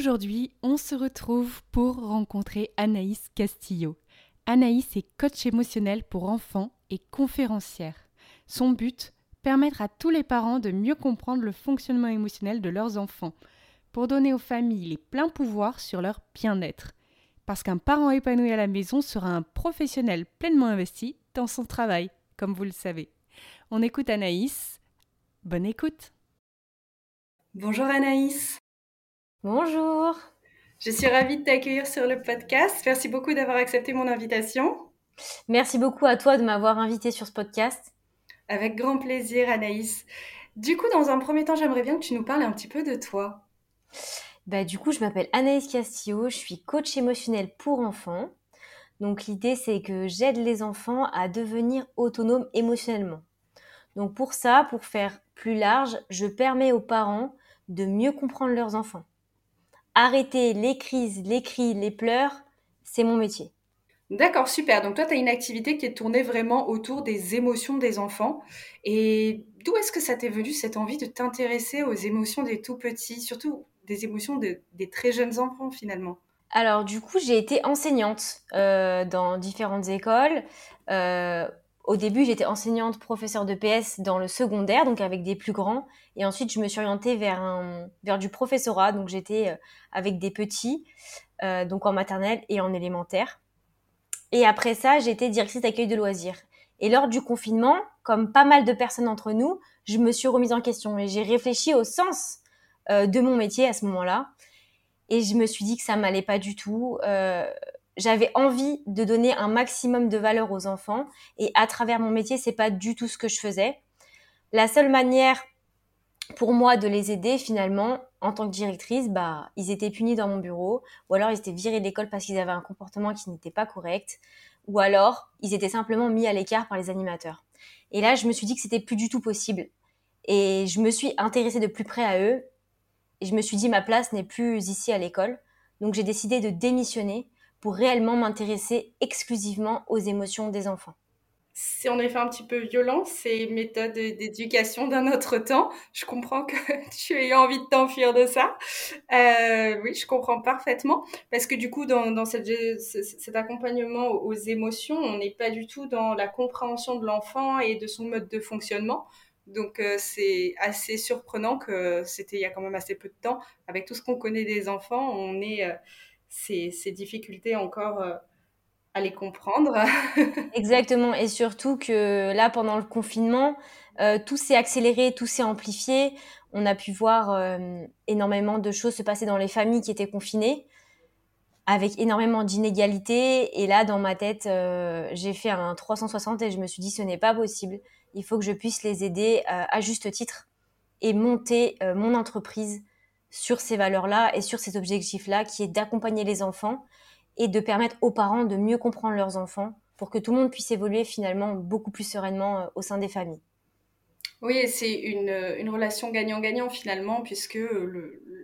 Aujourd'hui, on se retrouve pour rencontrer Anaïs Castillo. Anaïs est coach émotionnel pour enfants et conférencière. Son but Permettre à tous les parents de mieux comprendre le fonctionnement émotionnel de leurs enfants, pour donner aux familles les pleins pouvoirs sur leur bien-être. Parce qu'un parent épanoui à la maison sera un professionnel pleinement investi dans son travail, comme vous le savez. On écoute Anaïs. Bonne écoute. Bonjour Anaïs. Bonjour. Je suis ravie de t'accueillir sur le podcast. Merci beaucoup d'avoir accepté mon invitation. Merci beaucoup à toi de m'avoir invité sur ce podcast. Avec grand plaisir, Anaïs. Du coup, dans un premier temps, j'aimerais bien que tu nous parles un petit peu de toi. Bah, du coup, je m'appelle Anaïs Castillo, je suis coach émotionnel pour enfants. Donc, l'idée, c'est que j'aide les enfants à devenir autonomes émotionnellement. Donc, pour ça, pour faire plus large, je permets aux parents de mieux comprendre leurs enfants arrêter les crises, les cris, les pleurs, c'est mon métier. D'accord, super. Donc toi, tu as une activité qui est tournée vraiment autour des émotions des enfants. Et d'où est-ce que ça t'est venu cette envie de t'intéresser aux émotions des tout petits, surtout des émotions des très jeunes enfants finalement? Alors du coup, j'ai été enseignante euh, dans différentes écoles. Euh, au début, j'étais enseignante, professeure de PS dans le secondaire, donc avec des plus grands. Et ensuite, je me suis orientée vers, du professorat, donc j'étais euh, avec des petits, euh, donc en maternelle et en élémentaire. Et après ça, j'étais directrice d'accueil de loisirs. Et lors du confinement, comme pas mal de personnes entre nous, je me suis remise en question et j'ai réfléchi au sens euh, de mon métier à ce moment-là. Et je me suis dit que ça m'allait pas du tout j'avais envie de donner un maximum de valeur aux enfants et à travers mon métier, c'est pas du tout ce que je faisais. La seule manière pour moi de les aider finalement en tant que directrice, bah ils étaient punis dans mon bureau ou alors ils étaient virés d'école parce qu'ils avaient un comportement qui n'était pas correct ou alors ils étaient simplement mis à l'écart par les animateurs. Et là, je me suis dit que c'était plus du tout possible et je me suis intéressée de plus près à eux et je me suis dit ma place n'est plus ici à l'école. Donc j'ai décidé de démissionner pour réellement m'intéresser exclusivement aux émotions des enfants. C'est en effet un petit peu violent, ces méthodes d'éducation d'un autre temps. Je comprends que tu aies envie de t'enfuir de ça. Euh, oui, je comprends parfaitement. Parce que du coup, dans, cette, cet accompagnement aux émotions, on n'est pas du tout dans la compréhension de l'enfant et de son mode de fonctionnement. Donc euh, c'est assez surprenant que c'était il y a quand même assez peu de temps. Avec tout ce qu'on connaît des enfants, on est... Euh, ces, difficultés encore euh, à les comprendre. Exactement, et surtout que là, pendant le confinement, euh, tout s'est accéléré, tout s'est amplifié. On a pu voir euh, énormément de choses se passer dans les familles qui étaient confinées, avec énormément d'inégalités. Et là, dans ma tête, j'ai fait un 360 et je me suis dit, ce n'est pas possible. Il faut que je puisse les aider à juste titre et monter mon entreprise sur ces valeurs-là et sur ces objectifs-là, qui est d'accompagner les enfants et de permettre aux parents de mieux comprendre leurs enfants pour que tout le monde puisse évoluer finalement beaucoup plus sereinement euh, au sein des familles. Oui, c'est une, une, relation gagnant-gagnant finalement, puisque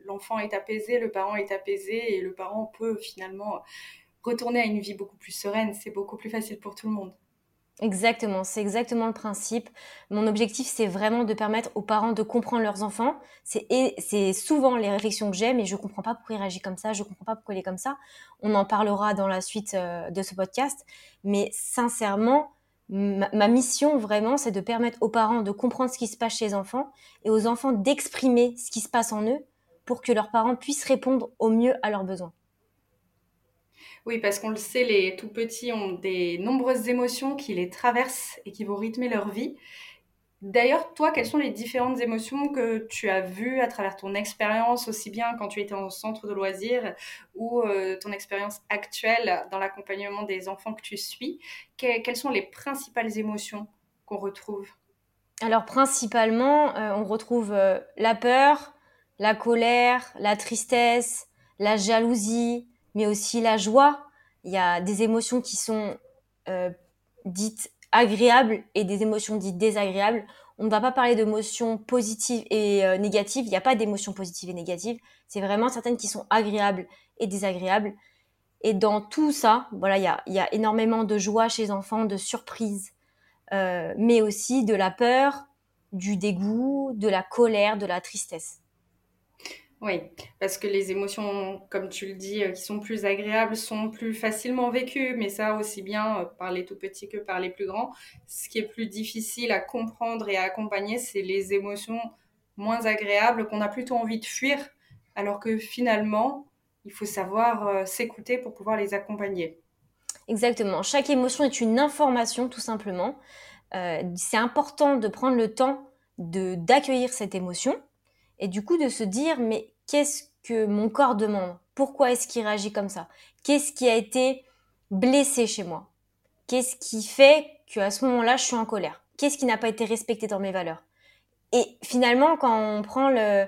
l'enfant est apaisé, le parent est apaisé et le parent peut finalement retourner à une vie beaucoup plus sereine. C'est beaucoup plus facile pour tout le monde. Exactement, c'est exactement le principe. Mon objectif, c'est vraiment de permettre aux parents de comprendre leurs enfants. C'est souvent les réflexions que j'ai, mais je comprends pas pourquoi il réagit comme ça, je comprends pas pourquoi il est comme ça. On en parlera dans la suite euh, de ce podcast. Mais sincèrement, ma, mission vraiment, c'est de permettre aux parents de comprendre ce qui se passe chez les enfants et aux enfants d'exprimer ce qui se passe en eux pour que leurs parents puissent répondre au mieux à leurs besoins. Oui, parce qu'on le sait, les tout petits ont des nombreuses émotions qui les traversent et qui vont rythmer leur vie. D'ailleurs, toi, quelles sont les différentes émotions que tu as vues à travers ton expérience, aussi bien quand tu étais en centre de loisirs ou euh, ton expérience actuelle dans l'accompagnement des enfants que tu suis? Quelles sont les principales émotions qu'on retrouve? Alors, principalement, euh, on retrouve euh, la peur, la colère, la tristesse, la jalousie, mais aussi la joie. Il y a des émotions qui sont euh, dites agréables et des émotions dites désagréables. On ne va pas parler d'émotions positives et euh, négatives. Il n'y a pas d'émotions positives et négatives. C'est vraiment certaines qui sont agréables et désagréables. Et dans tout ça, voilà, il y a, y a, énormément de joie chez les enfants, de surprise, euh, mais aussi de la peur, du dégoût, de la colère, de la tristesse. Oui, parce que les émotions, comme tu le dis, euh, qui sont plus agréables, sont plus facilement vécues, mais ça aussi bien euh, par les tout petits que par les plus grands. Ce qui est plus difficile à comprendre et à accompagner, c'est les émotions moins agréables qu'on a plutôt envie de fuir, alors que finalement, il faut savoir euh, s'écouter pour pouvoir les accompagner. Exactement. Chaque émotion est une information, tout simplement. c'est important de prendre le temps d'accueillir cette émotion et du coup de se dire mais qu'est-ce que mon corps demande? Pourquoi est-ce qu'il réagit comme ça? Qu'est-ce qui a été blessé chez moi? Qu'est-ce qui fait qu'à ce moment-là je suis en colère? Qu'est-ce qui n'a pas été respecté dans mes valeurs? Et finalement quand on prend le,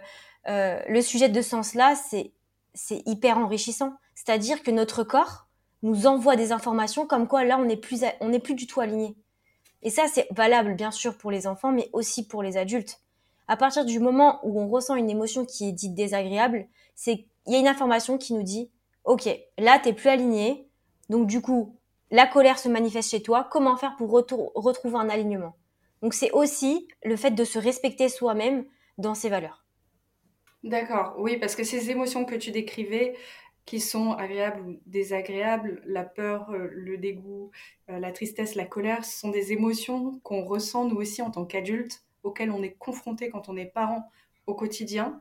euh, sujet de sens-là, c'est hyper enrichissant. C'est-à-dire que notre corps nous envoie des informations comme quoi là on n'est plus du tout aligné. Et ça c'est valable bien sûr pour les enfants mais aussi pour les adultes à partir du moment où on ressent une émotion qui est dite désagréable, c'est il y a une information qui nous dit OK, là t'es plus aligné. Donc du coup, la colère se manifeste chez toi, comment faire pour retrouver un alignement? Donc c'est aussi le fait de se respecter soi-même dans ses valeurs. D'accord, oui, parce que ces émotions que tu décrivais, qui sont agréables ou désagréables, la peur, euh, le dégoût, euh, la tristesse, la colère, ce sont des émotions qu'on ressent nous aussi en tant qu'adultes auxquels on est confronté quand on est parent au quotidien.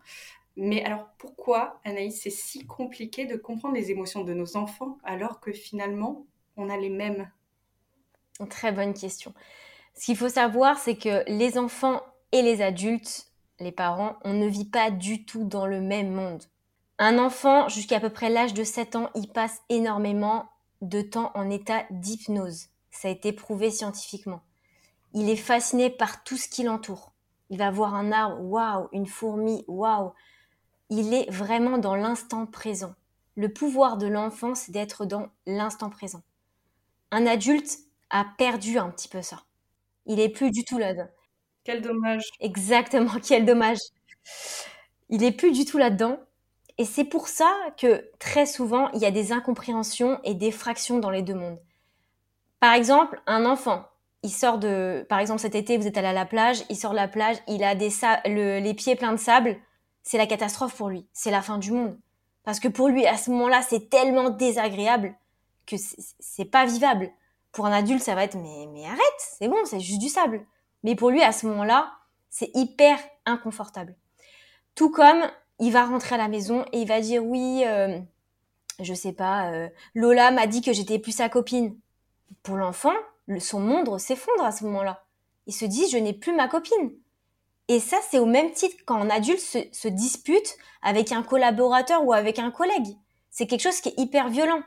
Mais alors pourquoi, Anaïs, c'est si compliqué de comprendre les émotions de nos enfants alors que finalement, on a les mêmes? Très bonne question. Ce qu'il faut savoir, c'est que les enfants et les adultes, les parents, on ne vit pas du tout dans le même monde. Un enfant, jusqu'à peu près l'âge de 7 ans, il passe énormément de temps en état d'hypnose. Ça a été prouvé scientifiquement. Il est fasciné par tout ce qui l'entoure. Il va voir un arbre, waouh, une fourmi, waouh. Il est vraiment dans l'instant présent. Le pouvoir de l'enfant, c'est d'être dans l'instant présent. Un adulte a perdu un petit peu ça. Il est plus du tout là-dedans. Quel dommage. Exactement, quel dommage. Il est plus du tout là-dedans. Et c'est pour ça que très souvent, il y a des incompréhensions et des fractions dans les deux mondes. Par exemple, un enfant il sort de, par exemple cet été, vous êtes allé à la plage, il sort de la plage, il a des les pieds pleins de sable, c'est la catastrophe pour lui, c'est la fin du monde. Parce que pour lui, à ce moment-là, c'est tellement désagréable que c'est pas vivable. Pour un adulte, ça va être mais, mais arrête, c'est bon, c'est juste du sable. Mais pour lui, à ce moment-là, c'est hyper inconfortable. Tout comme il va rentrer à la maison et il va dire oui, euh, je sais pas, euh, Lola m'a dit que j'étais plus sa copine. Pour l'enfant, son monde s'effondre à ce moment-là. Il se dit, je n'ai plus ma copine. Et ça, c'est au même titre quand adulte se, dispute avec un collaborateur ou avec un collègue. C'est quelque chose qui est hyper violent.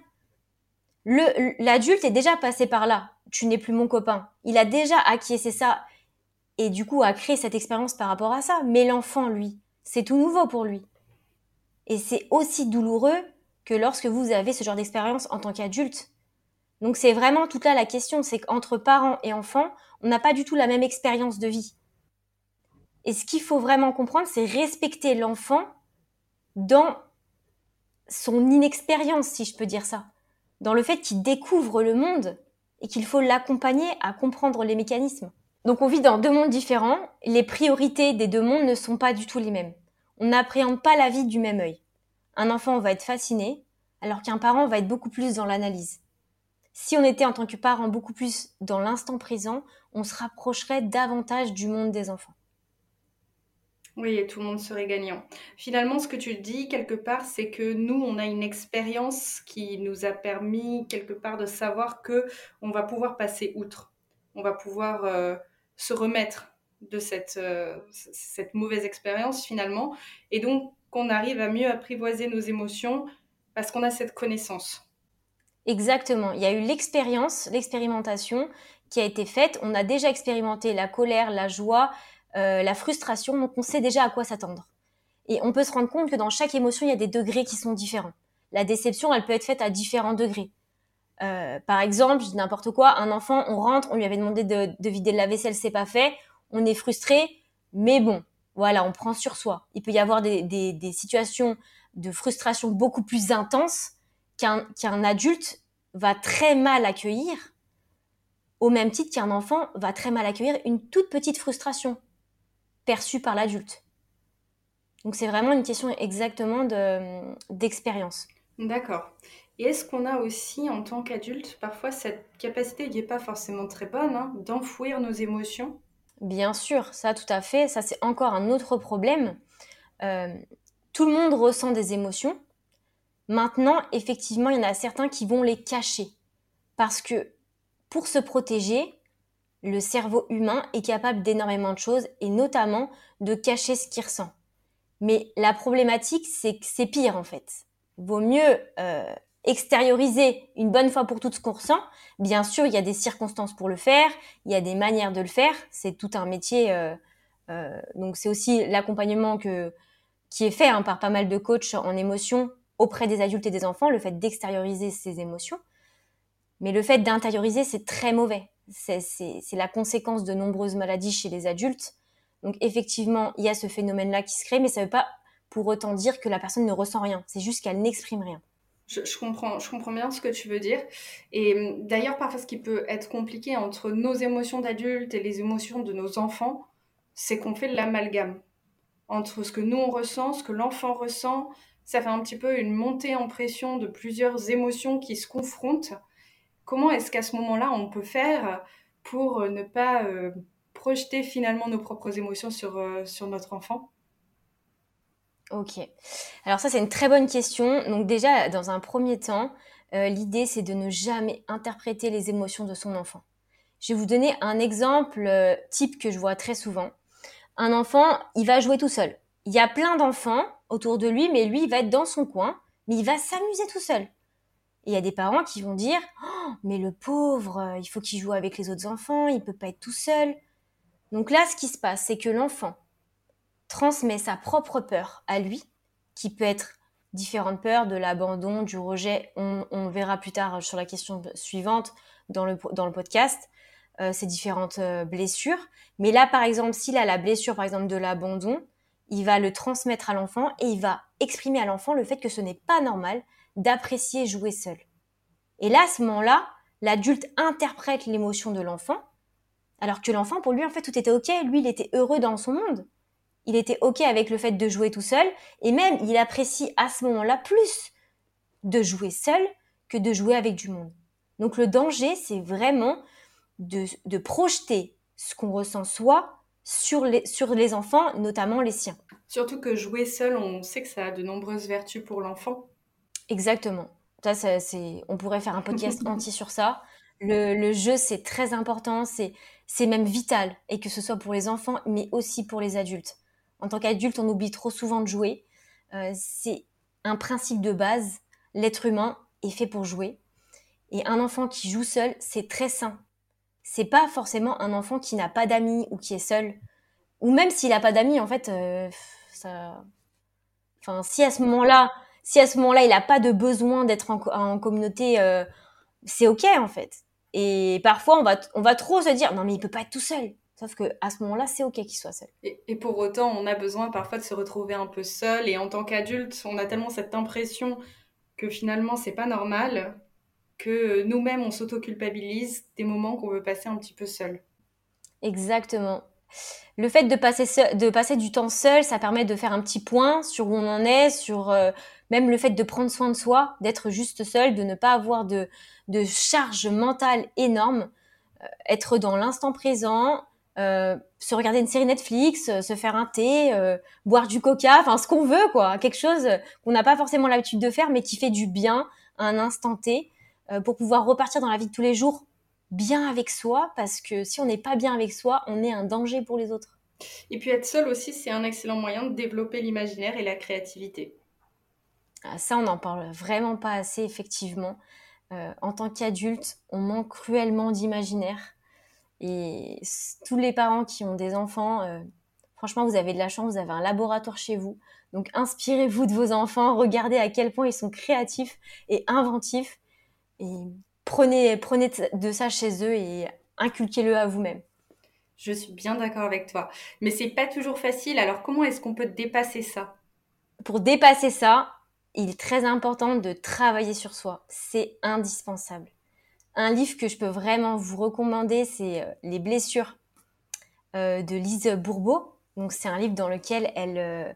L'adulte est déjà passé par là. Tu n'es plus mon copain. Il a déjà acquiescé ça et du coup a créé cette expérience par rapport à ça. Mais l'enfant, lui, c'est tout nouveau pour lui. Et c'est aussi douloureux que lorsque vous avez ce genre d'expérience en tant qu'adulte. Donc c'est vraiment toute là la question, c'est qu'entre parents et enfants, on n'a pas du tout la même expérience de vie. Et ce qu'il faut vraiment comprendre, c'est respecter l'enfant dans son inexpérience, si je peux dire ça, dans le fait qu'il découvre le monde et qu'il faut l'accompagner à comprendre les mécanismes. Donc on vit dans deux mondes différents, les priorités des deux mondes ne sont pas du tout les mêmes. On n'appréhende pas la vie du même œil. Un enfant va être fasciné, alors qu'un parent va être beaucoup plus dans l'analyse. Si on était en tant que parent beaucoup plus dans l'instant présent, on se rapprocherait davantage du monde des enfants. Oui, et tout le monde serait gagnant. Finalement, ce que tu dis quelque part, c'est que nous, on a une expérience qui nous a permis quelque part de savoir que on va pouvoir passer outre. On va pouvoir euh, se remettre de euh, cette mauvaise expérience finalement, et donc qu'on arrive à mieux apprivoiser nos émotions parce qu'on a cette connaissance. Exactement. Il y a eu l'expérience, l'expérimentation qui a été faite. On a déjà expérimenté la colère, la joie, euh, la frustration, donc on sait déjà à quoi s'attendre. Et on peut se rendre compte que dans chaque émotion, il y a des degrés qui sont différents. la déception, elle peut être faite à différents degrés. Euh, par exemple, je dis n'importe quoi, un enfant, on rentre, on lui avait demandé de, de vider la vaisselle, c'est pas fait, on est frustré, mais bon, voilà, on prend sur soi. Il peut y avoir des situations de frustration beaucoup plus intenses qu'un qu'un adulte va très mal accueillir, au même titre qu'un enfant va très mal accueillir une toute petite frustration perçue par l'adulte. Donc c'est vraiment une question exactement d'expérience. D'accord. Et est-ce qu'on a aussi, en tant qu'adulte, parfois cette capacité qui n'est pas forcément très bonne, hein, d'enfouir nos émotions? Bien sûr, ça tout à fait. Ça c'est encore un autre problème. Euh, tout le monde ressent des émotions. Maintenant, effectivement, il y en a certains qui vont les cacher. Parce que pour se protéger, le cerveau humain est capable d'énormément de choses et notamment de cacher ce qu'il ressent. Mais la problématique, c'est que c'est pire en fait. Vaut mieux euh, extérioriser une bonne fois pour toutes ce qu'on ressent. Bien sûr, il y a des circonstances pour le faire, il y a des manières de le faire. C'est tout un métier. Euh, euh, donc c'est aussi l'accompagnement qui est fait hein, par pas mal de coachs en émotion auprès des adultes et des enfants, le fait d'extérioriser ces émotions. Mais le fait d'intérioriser, c'est très mauvais. C'est la conséquence de nombreuses maladies chez les adultes donc effectivement, il y a ce phénomène-là qui se crée, mais ça ne veut pas pour autant dire que la personne ne ressent rien. C'est juste qu'elle n'exprime rien. Je, comprends, je comprends bien ce que tu veux dire. Et d'ailleurs, parfois, ce qui peut être compliqué entre nos émotions d'adultes et les émotions de nos enfants, c'est qu'on fait l'amalgame entre ce que nous on ressent, ce que l'enfant ressent. Ça fait un petit peu une montée en pression de plusieurs émotions qui se confrontent. Comment est-ce qu'à ce, moment-là, on peut faire pour ne pas euh, projeter finalement nos propres émotions sur, euh, sur notre enfant? Ok. Alors ça, c'est une très bonne question. Donc déjà, dans un premier temps, euh, l'idée, c'est de ne jamais interpréter les émotions de son enfant. Je vais vous donner un exemple euh, type que je vois très souvent. Un enfant, il va jouer tout seul. Il y a plein d'enfants autour de lui, mais lui, il va être dans son coin, mais il va s'amuser tout seul. Et il y a des parents qui vont dire oh, mais le pauvre, il faut qu'il joue avec les autres enfants, il peut pas être tout seul. Donc là, ce qui se passe, c'est que l'enfant transmet sa propre peur à lui, qui peut être différentes peurs, de l'abandon, du rejet. On, verra plus tard sur la question suivante dans le, dans le podcast euh, ces différentes euh, blessures. Mais là, par exemple, s'il a la blessure, par exemple, de l'abandon, il va le transmettre à l'enfant et il va exprimer à l'enfant le fait que ce n'est pas normal d'apprécier jouer seul. Et là, à ce moment-là, l'adulte interprète l'émotion de l'enfant alors que l'enfant, pour lui, en fait, tout était OK. Lui, il était heureux dans son monde. Il était OK avec le fait de jouer tout seul. Et même, il apprécie à ce moment-là plus de jouer seul que de jouer avec du monde. Donc le danger, c'est vraiment de, projeter ce qu'on ressent soi sur les, sur les enfants, notamment les siens. Surtout que jouer seul, on sait que ça a de nombreuses vertus pour l'enfant. Exactement. Ça, c'est, on pourrait faire un podcast entier sur ça. Le, le jeu, c'est très important. C'est, c'est même vital, et que ce soit pour les enfants, mais aussi pour les adultes. En tant qu'adulte, on oublie trop souvent de jouer. Euh, c'est un principe de base. L'être humain est fait pour jouer. Et un enfant qui joue seul, c'est très sain. C'est pas forcément un enfant qui n'a pas d'amis ou qui est seul. Ou même s'il n'a pas d'amis, en fait, euh, ça. Enfin, si à ce moment-là, si à ce moment-là, il n'a pas de besoin d'être en, communauté, euh, c'est ok en fait. Et parfois, on va, on va trop se dire, non, mais il peut pas être tout seul. Sauf que à ce moment-là, c'est ok qu'il soit seul. Et, pour autant, on a besoin parfois de se retrouver un peu seul. Et en tant qu'adulte, on a tellement cette impression que finalement, c'est pas normal que nous-mêmes, on s'auto-culpabilise des moments qu'on veut passer un petit peu seul. Exactement. Le fait de passer, de passer du temps seul, ça permet de faire un petit point sur où on en est, sur euh, même le fait de prendre soin de soi, d'être juste seul, de ne pas avoir de, de charge mentale énorme, euh, être dans l'instant présent, euh, se regarder une série Netflix, euh, se faire un thé, boire du coca, enfin ce qu'on veut quoi, quelque chose qu'on n'a pas forcément l'habitude de faire mais qui fait du bien à un instant T pour pouvoir repartir dans la vie de tous les jours bien avec soi parce que si on n'est pas bien avec soi, on est un danger pour les autres. Et puis être seul aussi, c'est un excellent moyen de développer l'imaginaire et la créativité. Ah, ça, on n'en parle vraiment pas assez, effectivement. Euh, en tant qu'adulte, on manque cruellement d'imaginaire. Et tous les parents qui ont des enfants, euh, Franchement, vous avez de la chance, vous avez un laboratoire chez vous. Donc inspirez-vous de vos enfants, regardez à quel point ils sont créatifs et inventifs et prenez, prenez de ça chez eux et inculquez-le à vous-même. Je suis bien d'accord avec toi. Mais c'est pas toujours facile. Alors comment est-ce qu'on peut dépasser ça? Pour dépasser ça, il est très important de travailler sur soi. C'est indispensable. Un livre que je peux vraiment vous recommander, c'est euh, Les blessures euh, de Lise Bourbeau. Donc c'est un livre dans lequel elle, euh,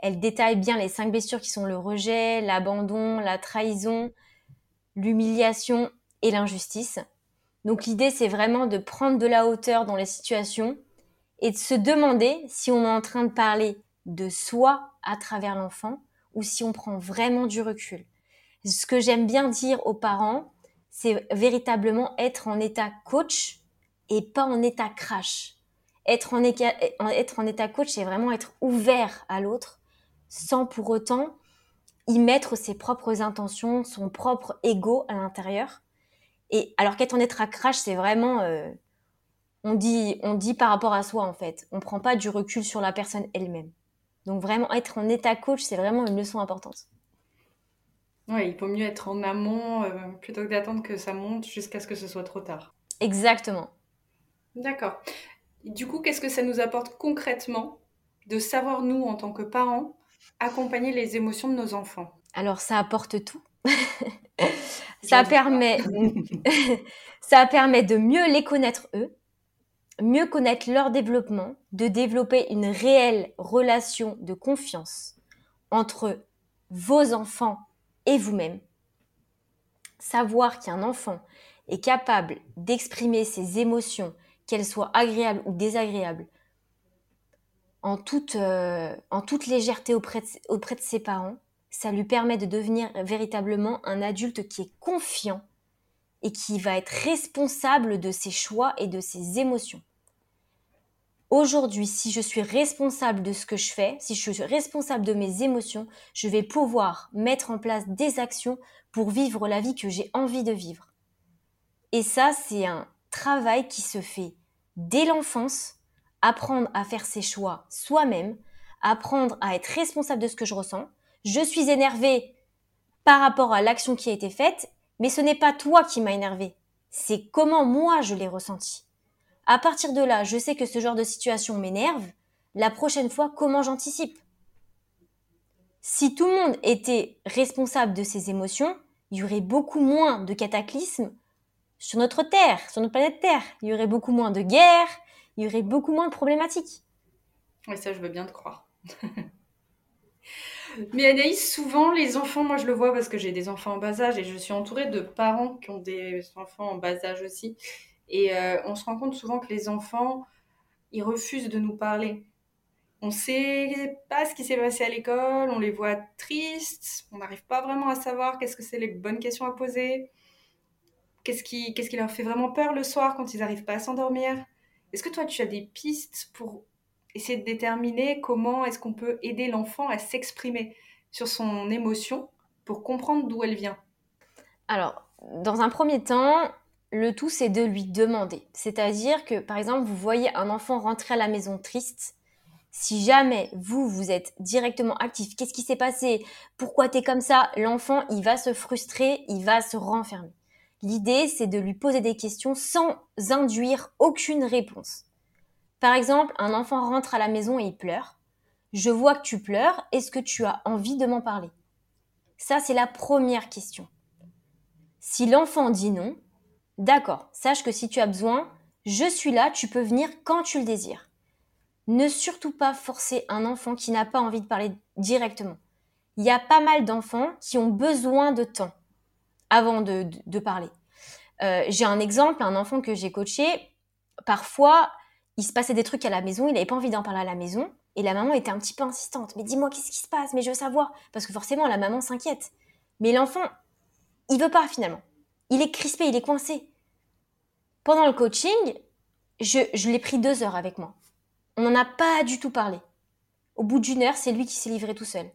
elle détaille bien les cinq blessures qui sont le rejet, l'abandon, la trahison, l'humiliation et l'injustice. Donc l'idée c'est vraiment de prendre de la hauteur dans les situations et de se demander si on est en train de parler de soi à travers l'enfant ou si on prend vraiment du recul. Ce que j'aime bien dire aux parents, c'est véritablement être en état coach et pas en état crash. Être en, être en état coach, c'est vraiment être ouvert à l'autre sans pour autant y mettre ses propres intentions, son propre ego à l'intérieur. Et alors qu'être en état crash, c'est vraiment, euh, on dit, on dit par rapport à soi en fait. On prend pas du recul sur la personne elle-même. Donc vraiment être en état coach, c'est vraiment une leçon importante. Oui, il vaut mieux être en amont euh, plutôt que d'attendre que ça monte jusqu'à ce que ce soit trop tard. Exactement. D'accord. Du coup, qu'est-ce que ça nous apporte concrètement de savoir, nous, en tant que parents, accompagner les émotions de nos enfants Alors, ça apporte tout. ça, permet... ça permet de mieux les connaître eux, mieux connaître leur développement, de développer une réelle relation de confiance entre vos enfants et vous-même. Savoir qu'un enfant est capable d'exprimer ses émotions, qu'elles soient agréables ou désagréables, en toute, euh, en toute légèreté auprès auprès de ses parents, ça lui permet de devenir véritablement un adulte qui est confiant et qui va être responsable de ses choix et de ses émotions. Aujourd'hui, si je suis responsable de ce que je fais, si je suis responsable de mes émotions, je vais pouvoir mettre en place des actions pour vivre la vie que j'ai envie de vivre. Et ça, c'est un travail qui se fait dès l'enfance, apprendre à faire ses choix soi-même, apprendre à être responsable de ce que je ressens. Je suis énervé par rapport à l'action qui a été faite, mais ce n'est pas toi qui m'as énervé. C'est comment moi je l'ai ressenti. À partir de là, je sais que ce genre de situation m'énerve. La prochaine fois, comment j'anticipe? Si tout le monde était responsable de ses émotions, il y aurait beaucoup moins de cataclysmes sur notre Terre, sur notre planète Terre. Il y aurait beaucoup moins de guerres, il y aurait beaucoup moins de problématiques. Oui, ça, je veux bien te croire. Mais Anaïs, souvent, les enfants, moi je le vois parce que j'ai des enfants en bas âge et je suis entourée de parents qui ont des enfants en bas âge aussi. Et euh, on se rend compte souvent que les enfants, ils refusent de nous parler. On sait pas ce qui s'est passé à l'école, on les voit tristes, on n'arrive pas vraiment à savoir qu'est-ce que c'est les bonnes questions à poser, qu'est-ce qui, qu'est-ce qui leur fait vraiment peur le soir quand ils n'arrivent pas à s'endormir. Est-ce que toi, tu as des pistes pour essayer de déterminer comment est-ce qu'on peut aider l'enfant à s'exprimer sur son émotion pour comprendre d'où elle vient? Alors, dans un premier temps, le tout, c'est de lui demander. C'est-à-dire que, par exemple, vous voyez un enfant rentrer à la maison triste. Si jamais vous, vous êtes directement actif, qu'est-ce qui s'est passé? Pourquoi tu es comme ça? L'enfant, il va se frustrer, il va se renfermer. L'idée, c'est de lui poser des questions sans induire aucune réponse. Par exemple, un enfant rentre à la maison et il pleure. Je vois que tu pleures, est-ce que tu as envie de m'en parler? Ça, c'est la première question. Si l'enfant dit non, D'accord, sache que si tu as besoin, je suis là, tu peux venir quand tu le désires. Ne surtout pas forcer un enfant qui n'a pas envie de parler directement. Il y a pas mal d'enfants qui ont besoin de temps avant de, parler. Euh, j'ai un exemple, un enfant que j'ai coaché, parfois, il se passait des trucs à la maison, il n'avait pas envie d'en parler à la maison, et la maman était un petit peu insistante. Mais dis-moi, qu'est-ce qui se passe? Mais je veux savoir. Parce que forcément, la maman s'inquiète. Mais l'enfant, il veut pas finalement. Il est crispé, il est coincé. Pendant le coaching, je, l'ai pris deux heures avec moi. On n'en a pas du tout parlé. Au bout d'une heure, c'est lui qui s'est livré tout seul.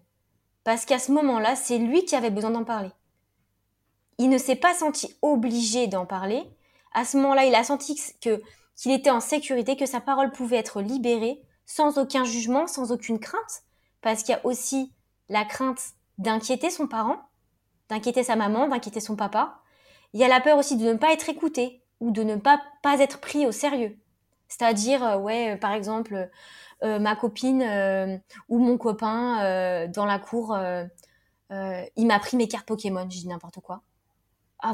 Parce qu'à ce moment-là, c'est lui qui avait besoin d'en parler. Il ne s'est pas senti obligé d'en parler. À ce moment-là, il a senti que qu'il était en sécurité, que sa parole pouvait être libérée sans aucun jugement, sans aucune crainte, parce qu'il y a aussi la crainte d'inquiéter son parent, d'inquiéter sa maman, d'inquiéter son papa. Il y a la peur aussi de ne pas être écouté ou de ne pas, pas être pris au sérieux. C'est-à-dire, euh, ouais, euh, par exemple, euh, ma copine ou mon copain dans la cour, il m'a pris mes cartes Pokémon, je dis n'importe quoi. Ah,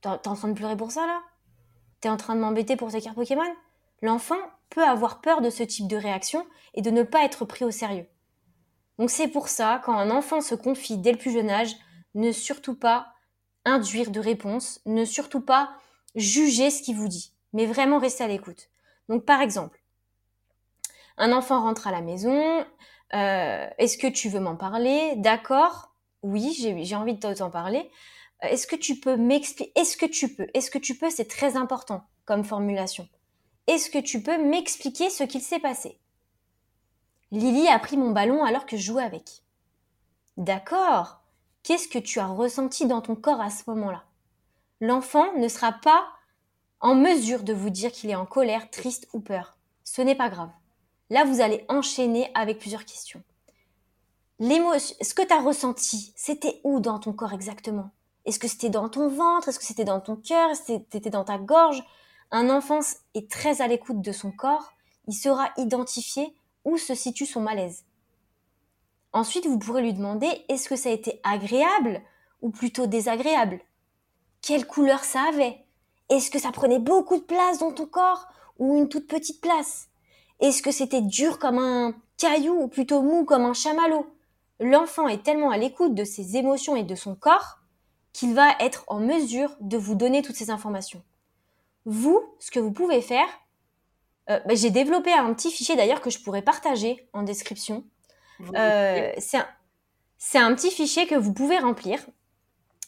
t'es en train de pleurer pour ça là? T'es en train de m'embêter pour tes cartes Pokémon? L'enfant peut avoir peur de ce type de réaction et de ne pas être pris au sérieux. Donc c'est pour ça, quand un enfant se confie dès le plus jeune âge, ne surtout pas induire de réponse, ne surtout pas juger ce qu'il vous dit, mais vraiment rester à l'écoute. Donc par exemple, un enfant rentre à la maison, euh, est-ce que tu veux m'en parler? D'accord, oui, j'ai envie de t'en parler. Est-ce que tu peux m'expliquer Est-ce que tu peux Est-ce que tu peux C'est très important comme formulation. Est-ce que tu peux m'expliquer ce qu'il s'est passé? Lily a pris mon ballon alors que je jouais avec. D'accord. Qu'est-ce que tu as ressenti dans ton corps à ce moment-là? L'enfant ne sera pas en mesure de vous dire qu'il est en colère, triste ou peur. Ce n'est pas grave. Là, vous allez enchaîner avec plusieurs questions. Ce que tu as ressenti, c'était où dans ton corps exactement? Est-ce que c'était dans ton ventre? Est-ce que c'était dans ton cœur? Est-ce que c'était dans ta gorge? Un enfant est très à l'écoute de son corps. Il saura identifier où se situe son malaise. Ensuite, vous pourrez lui demander est-ce que ça a été agréable ou plutôt désagréable? Quelle couleur ça avait? Est-ce que ça prenait beaucoup de place dans ton corps ou une toute petite place? Est-ce que c'était dur comme un caillou ou plutôt mou comme un chamallow? L'enfant est tellement à l'écoute de ses émotions et de son corps qu'il va être en mesure de vous donner toutes ces informations. Vous, ce que vous pouvez faire, euh, bah, j'ai développé un petit fichier d'ailleurs que je pourrais partager en description euh, c'est un, petit fichier que vous pouvez remplir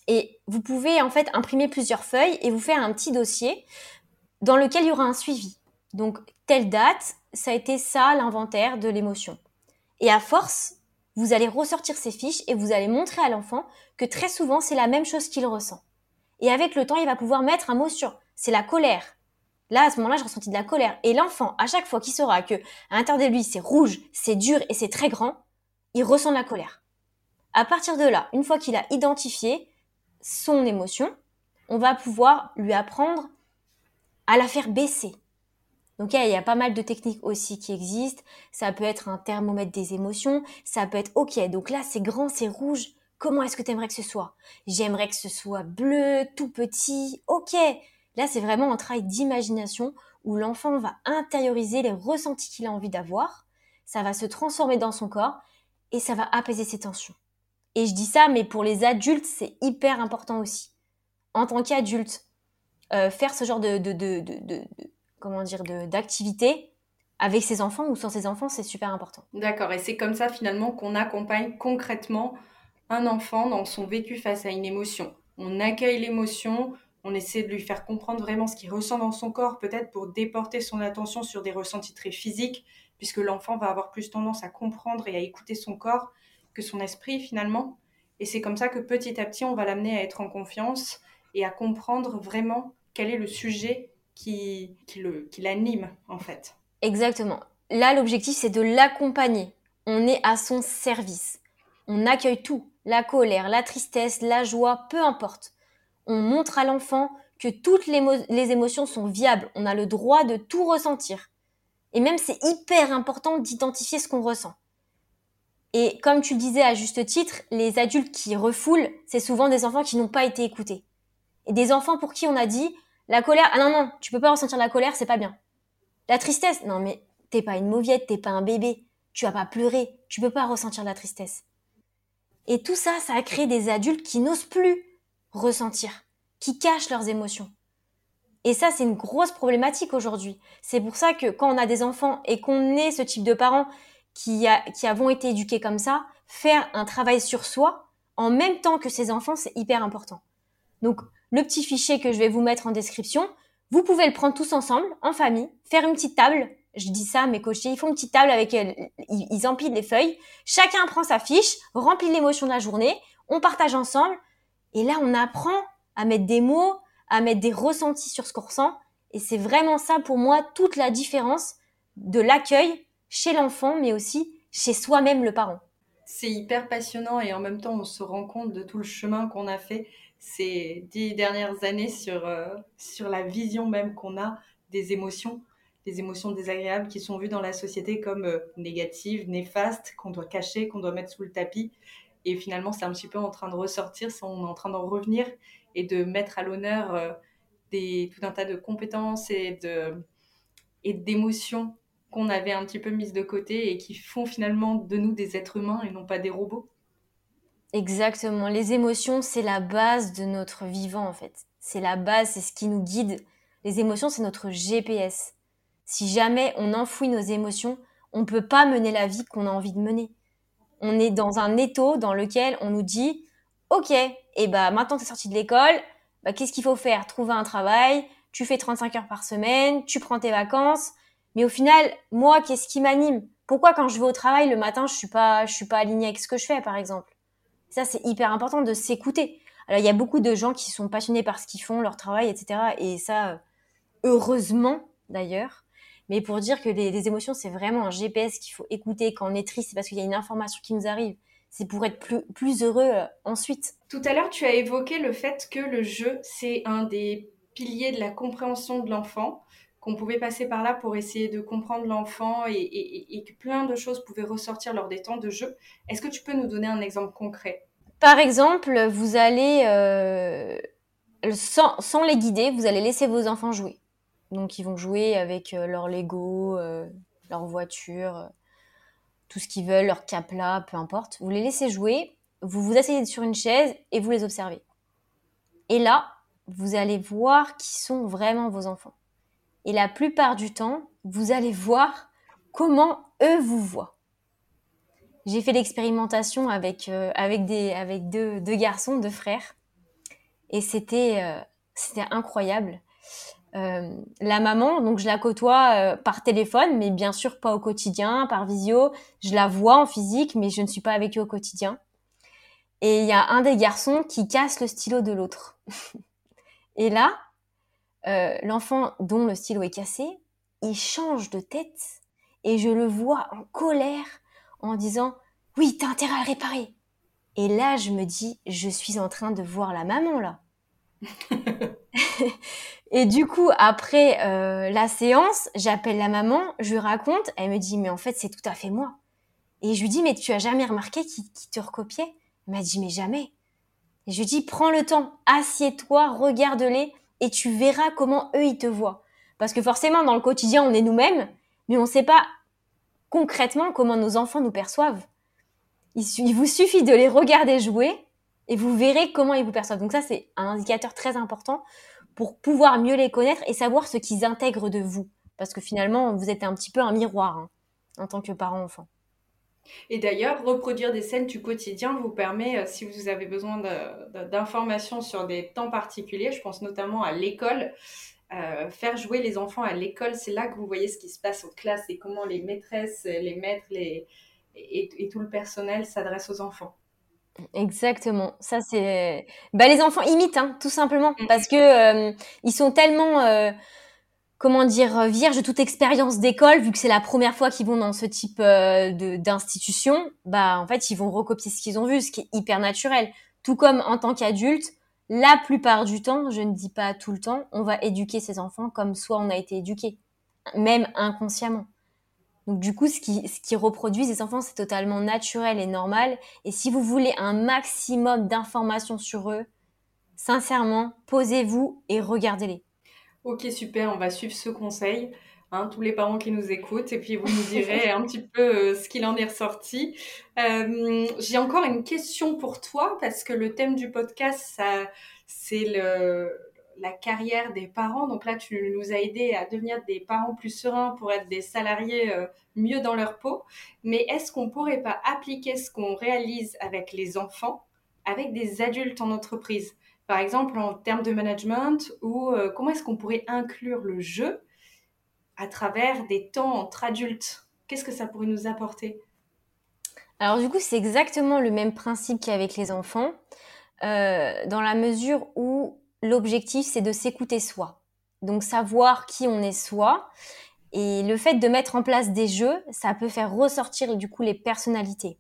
et vous pouvez en fait imprimer plusieurs feuilles et vous faire un petit dossier dans lequel il y aura un suivi. Donc, telle date, ça a été ça l'inventaire de l'émotion. Et à force, vous allez ressortir ces fiches et vous allez montrer à l'enfant que très souvent, c'est la même chose qu'il ressent. Et avec le temps, il va pouvoir mettre un mot sur c'est la colère. Là, à ce moment-là, j'ai ressenti de la colère. Et l'enfant, à chaque fois qu'il saura que à l'intérieur de lui, c'est rouge, c'est dur et c'est très grand, il ressent de la colère. À partir de là, une fois qu'il a identifié son émotion, on va pouvoir lui apprendre à la faire baisser. Donc il y a pas mal de techniques aussi qui existent. Ça peut être un thermomètre des émotions, ça peut être OK, donc là c'est grand, c'est rouge. Comment est-ce que tu aimerais que ce soit? J'aimerais que ce soit bleu, tout petit. OK. Là, c'est vraiment un travail d'imagination où l'enfant va intérioriser les ressentis qu'il a envie d'avoir. Ça va se transformer dans son corps et ça va apaiser ses tensions. Et je dis ça, mais pour les adultes, c'est hyper important aussi. En tant qu'adulte, euh, faire ce genre de, comment dire d'activité avec ses enfants ou sans ses enfants, c'est super important. D'accord, et c'est comme ça finalement qu'on accompagne concrètement un enfant dans son vécu face à une émotion. On accueille l'émotion, on essaie de lui faire comprendre vraiment ce qu'il ressent dans son corps, peut-être pour déporter son attention sur des ressentis très physiques, puisque l'enfant va avoir plus tendance à comprendre et à écouter son corps que son esprit finalement. Et c'est comme ça que petit à petit, on va l'amener à être en confiance et à comprendre vraiment quel est le sujet qui, qui l'anime en fait. Exactement. Là, l'objectif, c'est de l'accompagner. On est à son service. On accueille tout. La colère, la tristesse, la joie, peu importe on montre à l'enfant que toutes les, émotions sont viables. On a le droit de tout ressentir. Et même, c'est hyper important d'identifier ce qu'on ressent. Et comme tu le disais à juste titre, les adultes qui refoulent, c'est souvent des enfants qui n'ont pas été écoutés. Et des enfants pour qui on a dit, la colère, ah non, non, tu peux pas ressentir la colère, c'est pas bien. La tristesse, non mais t'es pas une mauviette, t'es pas un bébé, tu vas pas pleurer, tu peux pas ressentir la tristesse. Et tout ça, ça a créé des adultes qui n'osent plus ressentir, qui cachent leurs émotions. Et ça, c'est une grosse problématique aujourd'hui. C'est pour ça que quand on a des enfants et qu'on est ce type de parents qui, a, qui avons été éduqués comme ça, faire un travail sur soi en même temps que ces enfants, c'est hyper important. Donc, le petit fichier que je vais vous mettre en description, vous pouvez le prendre tous ensemble, en famille, faire une petite table. Je dis ça, mes coachés, ils font une petite table avec, ils empilent les feuilles. Chacun prend sa fiche, remplit l'émotion de la journée, on partage ensemble. Et là, on apprend à mettre des mots, à mettre des ressentis sur ce qu'on ressent. Et c'est vraiment ça pour moi toute la différence de l'accueil chez l'enfant, mais aussi chez soi-même le parent. C'est hyper passionnant et en même temps, on se rend compte de tout le chemin qu'on a fait ces dix dernières années sur, euh, sur la vision même qu'on a des émotions, des émotions désagréables qui sont vues dans la société comme euh, négatives, néfastes, qu'on doit cacher, qu'on doit mettre sous le tapis. Et finalement, c'est un petit peu en train de ressortir, on est en train d'en revenir et de mettre à l'honneur euh, tout un tas de compétences et et d'émotions qu'on avait un petit peu mises de côté et qui font finalement de nous des êtres humains et non pas des robots. Exactement. Les émotions, c'est la base de notre vivant, en fait. C'est la base, c'est ce qui nous guide. Les émotions, c'est notre GPS. Si jamais on enfouit nos émotions, on ne peut pas mener la vie qu'on a envie de mener. On est dans un étau dans lequel on nous dit, OK, et eh bah, maintenant que tu es sorti de l'école, bah, qu'est-ce qu'il faut faire? Trouver un travail, tu fais 35 heures par semaine, tu prends tes vacances. Mais au final, moi, qu'est-ce qui m'anime? Pourquoi quand je vais au travail le matin, je suis pas, je suis pas alignée avec ce que je fais, par exemple? Ça, c'est hyper important de s'écouter. Alors, il y a beaucoup de gens qui sont passionnés par ce qu'ils font, leur travail, etc. Et ça, euh, heureusement, d'ailleurs. Mais pour dire que les, émotions, c'est vraiment un GPS qu'il faut écouter quand on est triste, c'est parce qu'il y a une information qui nous arrive. C'est pour être plus, heureux euh, ensuite. Tout à l'heure, tu as évoqué le fait que le jeu, c'est un des piliers de la compréhension de l'enfant, qu'on pouvait passer par là pour essayer de comprendre l'enfant et, que plein de choses pouvaient ressortir lors des temps de jeu. Est-ce que tu peux nous donner un exemple concret? Par exemple, vous allez, euh, sans, les guider, vous allez laisser vos enfants jouer. Donc ils vont jouer avec euh, leur Lego, euh, leur voiture, tout ce qu'ils veulent, leur capla, peu importe. Vous les laissez jouer, vous vous asseyez sur une chaise et vous les observez. Et là, vous allez voir qui sont vraiment vos enfants. Et la plupart du temps, vous allez voir comment eux vous voient. J'ai fait l'expérimentation avec, euh, avec, des, avec deux, deux, garçons, deux frères. Et c'était euh, incroyable. Euh, la maman, donc je la côtoie par téléphone, mais bien sûr pas au quotidien, par visio. Je la vois en physique, mais je ne suis pas avec eux au quotidien. Et il y a un des garçons qui casse le stylo de l'autre. Et là, euh, l'enfant dont le stylo est cassé, il change de tête et je le vois en colère en disant oui, t'as intérêt à le réparer. Et là, je me dis, je suis en train de voir la maman là. et du coup, après euh, la séance, j'appelle la maman, je lui raconte, elle me dit, mais en fait, c'est tout à fait moi. Et je lui dis, mais tu as jamais remarqué qu'il te recopiait? Elle m'a dit, mais jamais. Et je lui dis, prends le temps, assieds-toi, regarde-les et tu verras comment eux, ils te voient. Parce que forcément, dans le quotidien, on est nous-mêmes, mais on ne sait pas concrètement comment nos enfants nous perçoivent. Il, vous suffit de les regarder jouer et vous verrez comment ils vous perçoivent. Donc ça, c'est un indicateur très important pour pouvoir mieux les connaître et savoir ce qu'ils intègrent de vous. Parce que finalement, vous êtes un petit peu un miroir hein, en tant que parent-enfant. Et d'ailleurs, reproduire des scènes du quotidien vous permet, euh, si vous avez besoin d'informations sur des temps particuliers, je pense notamment à l'école, euh, faire jouer les enfants à l'école, c'est là que vous voyez ce qui se passe en classe et comment les maîtresses, les maîtres les, et, tout le personnel s'adresse aux enfants. Exactement. Ça c'est, bah, les enfants imitent, hein, tout simplement, mm. parce que euh, ils sont tellement comment dire, euh, vierge de toute expérience d'école, vu que c'est la première fois qu'ils vont dans ce type euh, d'institution, bah en fait ils vont recopier ce qu'ils ont vu, ce qui est hyper naturel. Tout comme en tant qu'adulte, la plupart du temps, je ne dis pas tout le temps, on va éduquer ses enfants comme soit on a été éduqué, même inconsciemment. Donc du coup, ce qui, ce qui reproduisent les enfants, c'est totalement naturel et normal. Et si vous voulez un maximum d'informations sur eux, sincèrement, posez-vous et regardez-les. Ok, super, on va suivre ce conseil. Hein, tous les parents qui nous écoutent, et puis vous nous direz un petit peu euh, ce qu'il en est ressorti. Euh, j'ai encore une question pour toi, parce que le thème du podcast, c'est la carrière des parents. Donc là, tu nous as aidé à devenir des parents plus sereins pour être des salariés euh, mieux dans leur peau. Mais est-ce qu'on pourrait pas appliquer ce qu'on réalise avec les enfants avec des adultes en entreprise? Par exemple en termes de management ou euh, comment est-ce qu'on pourrait inclure le jeu à travers des temps entre adultes? Qu'est-ce que ça pourrait nous apporter? Alors du coup, c'est exactement le même principe qu'avec les enfants, euh, dans la mesure où l'objectif, c'est de s'écouter soi. Donc savoir qui on est soi Et le fait de mettre en place des jeux, ça peut faire ressortir du coup les personnalités.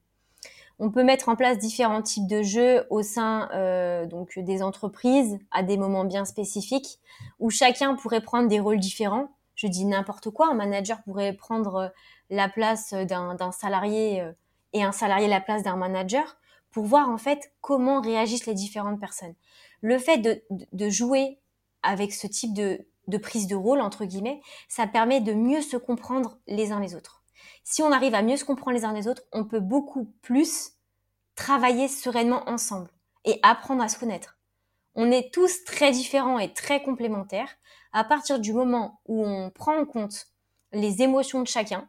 On peut mettre en place différents types de jeux au sein euh, donc des entreprises à des moments bien spécifiques où chacun pourrait prendre des rôles différents. Je dis n'importe quoi, un manager pourrait prendre la place d'un salarié euh, et un salarié la place d'un manager pour voir en fait comment réagissent les différentes personnes. Le fait de, de jouer avec ce type de, de prise de rôle, entre guillemets, ça permet de mieux se comprendre les uns les autres si on arrive à mieux se comprendre les uns les autres, on peut beaucoup plus travailler sereinement ensemble et apprendre à se connaître. On est tous très différents et très complémentaires. À partir du moment où on prend en compte les émotions de chacun,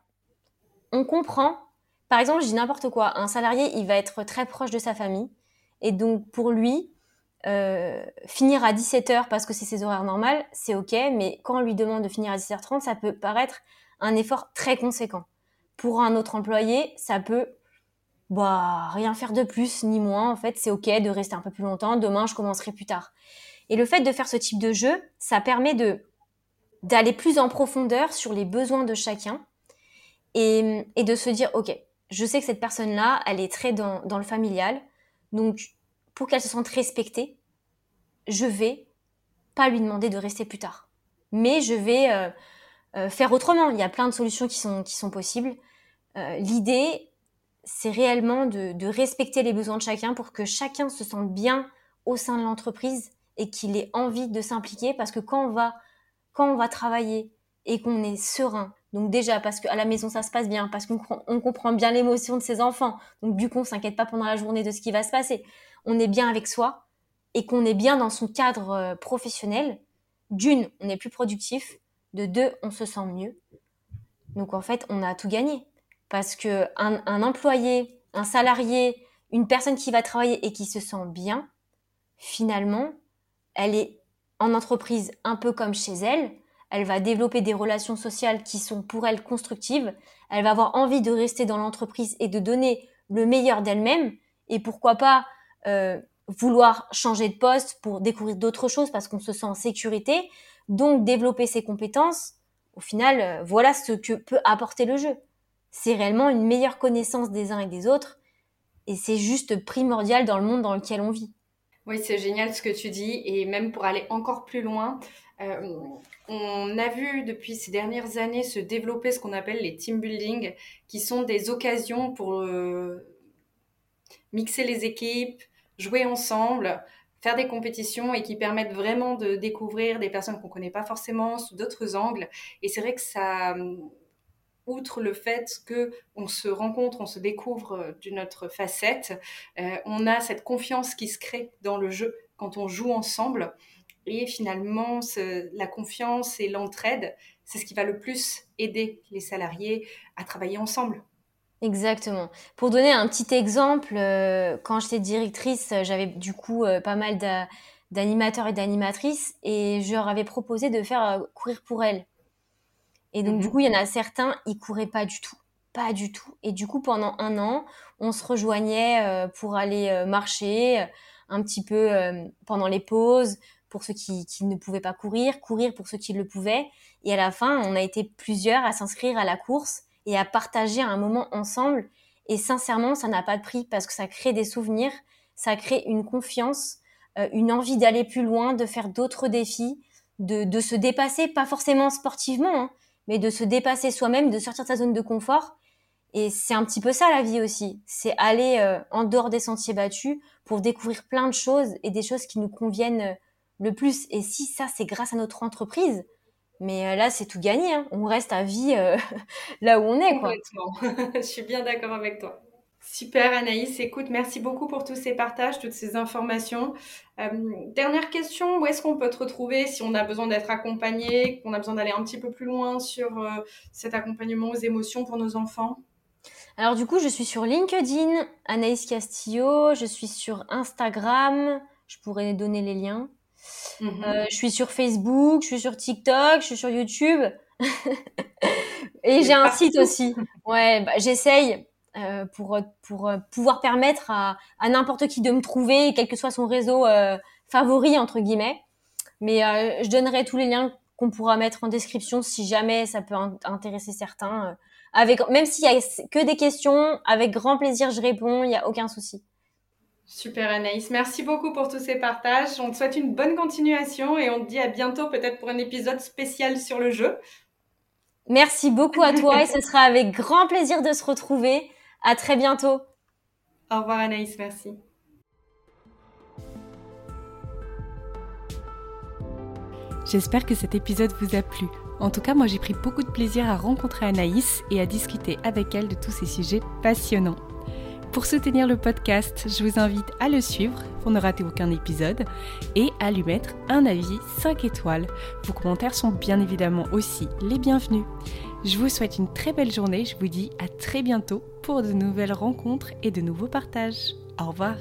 on comprend, par exemple, je dis n'importe quoi, un salarié, il va être très proche de sa famille. Et donc, pour lui, euh, finir à 17h parce que c'est ses horaires normales, c'est OK. Mais quand on lui demande de finir à 17h30, ça peut paraître un effort très conséquent. Pour un autre employé, ça peut bah, rien faire de plus ni moins. En fait, c'est OK de rester un peu plus longtemps. Demain, je commencerai plus tard. Et le fait de faire ce type de jeu, ça permet de d'aller plus en profondeur sur les besoins de chacun et, de se dire, OK, je sais que cette personne-là, elle est très dans, dans le familial. Donc, pour qu'elle se sente respectée, je vais pas lui demander de rester plus tard. Mais je vais euh, euh, faire autrement. Il y a plein de solutions qui sont, qui sont possibles. Euh, l'idée, c'est réellement de, de, respecter les besoins de chacun pour que chacun se sente bien au sein de l'entreprise et qu'il ait envie de s'impliquer parce que quand on va, quand on va travailler et qu'on est serein, donc déjà parce qu'à la maison ça se passe bien, parce qu'on on comprend bien l'émotion de ses enfants, donc du coup on s'inquiète pas pendant la journée de ce qui va se passer, on est bien avec soi et qu'on est bien dans son cadre euh, professionnel, d'une, on est plus productif, de deux, on se sent mieux. Donc en fait, on a tout gagné. Parce que un, employé, un salarié, une personne qui va travailler et qui se sent bien, finalement, elle est en entreprise un peu comme chez elle. Elle va développer des relations sociales qui sont pour elle constructives. Elle va avoir envie de rester dans l'entreprise et de donner le meilleur d'elle-même. Et pourquoi pas euh, vouloir changer de poste pour découvrir d'autres choses parce qu'on se sent en sécurité. Donc développer ses compétences, au final, euh, voilà ce que peut apporter le jeu. C'est réellement une meilleure connaissance des uns et des autres, et c'est juste primordial dans le monde dans lequel on vit. Oui, c'est génial ce que tu dis, et même pour aller encore plus loin, euh, on a vu depuis ces dernières années se développer ce qu'on appelle les team building, qui sont des occasions pour euh, mixer les équipes, jouer ensemble, faire des compétitions et qui permettent vraiment de découvrir des personnes qu'on connaît pas forcément sous d'autres angles. Et c'est vrai que ça, outre le fait que on se rencontre, on se découvre d'une autre facette, euh, on a cette confiance qui se crée dans le jeu quand on joue ensemble. Et finalement, la confiance et l'entraide, c'est ce qui va le plus aider les salariés à travailler ensemble. Exactement. Pour donner un petit exemple, euh, quand j'étais directrice, euh, j'avais du coup euh, pas mal d'animateurs et d'animatrices et je leur avais proposé de faire courir pour elles. Et donc du mhm. coup, il y en a certains, ils couraient pas du tout, pas du tout. Et du coup, pendant un an, on se rejoignait pour aller marcher un petit peu pendant les pauses pour ceux qui, qui ne pouvaient pas courir, courir pour ceux qui le pouvaient. Et à la fin, on a été plusieurs à s'inscrire à la course et à partager un moment ensemble. Et sincèrement, ça n'a pas de prix parce que ça crée des souvenirs, ça crée une confiance, euh, une envie d'aller plus loin, de faire d'autres défis, de, de, se dépasser, pas forcément sportivement, hein, mais de se dépasser soi-même, de sortir de sa zone de confort. Et c'est un petit peu ça la vie aussi. C'est aller euh, en dehors des sentiers battus pour découvrir plein de choses et des choses qui nous conviennent euh, le plus. Et si ça, c'est grâce à notre entreprise, mais euh, là, c'est tout gagné. Hein. On reste à vie euh, là où on est. Quoi. Je suis bien d'accord avec toi. Super Anaïs, écoute, merci beaucoup pour tous ces partages, toutes ces informations. Euh, dernière question, où est-ce qu'on peut te retrouver si on a besoin d'être accompagné, qu'on a besoin d'aller un petit peu plus loin sur cet accompagnement aux émotions pour nos enfants? Alors du coup, je suis sur LinkedIn, Anaïs Castillo, je suis sur Instagram, je pourrais donner les liens. Mhm. Euh, je suis sur Facebook, je suis sur TikTok, je suis sur YouTube. et j'ai un site aussi. Ouais, bah, j'essaye euh, pour, pour euh, pouvoir permettre à, à n'importe qui de me trouver, quel que soit son réseau favori, entre guillemets. Mais je donnerai tous les liens qu'on pourra mettre en description si jamais ça peut intéresser certains. avec, même s'il y a que des questions, avec grand plaisir je réponds, il n'y a aucun souci. Super Anaïs, merci beaucoup pour tous ces partages. On te souhaite une bonne continuation et on te dit à bientôt peut-être pour un épisode spécial sur le jeu. Merci beaucoup à toi et ce sera avec grand plaisir de se retrouver. À très bientôt. Au revoir Anaïs, merci. J'espère que cet épisode vous a plu. En tout cas, moi j'ai pris beaucoup de plaisir à rencontrer Anaïs et à discuter avec elle de tous ces sujets passionnants. Pour soutenir le podcast, je vous invite à le suivre pour ne rater aucun épisode et à lui mettre un avis 5 étoiles. Vos commentaires sont bien évidemment aussi les bienvenus. Je vous souhaite une très belle journée, je vous dis à très bientôt pour de nouvelles rencontres et de nouveaux partages. Au revoir